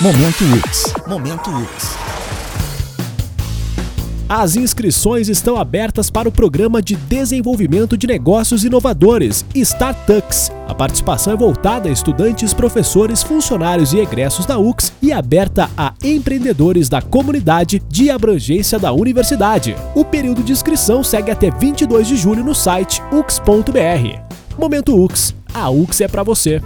Momento UX. Momento UX. As inscrições estão abertas para o Programa de Desenvolvimento de Negócios Inovadores, Startups. A participação é voltada a estudantes, professores, funcionários e egressos da UX e aberta a empreendedores da comunidade de abrangência da universidade. O período de inscrição segue até 22 de julho no site ux.br. Momento UX. A UX é para você.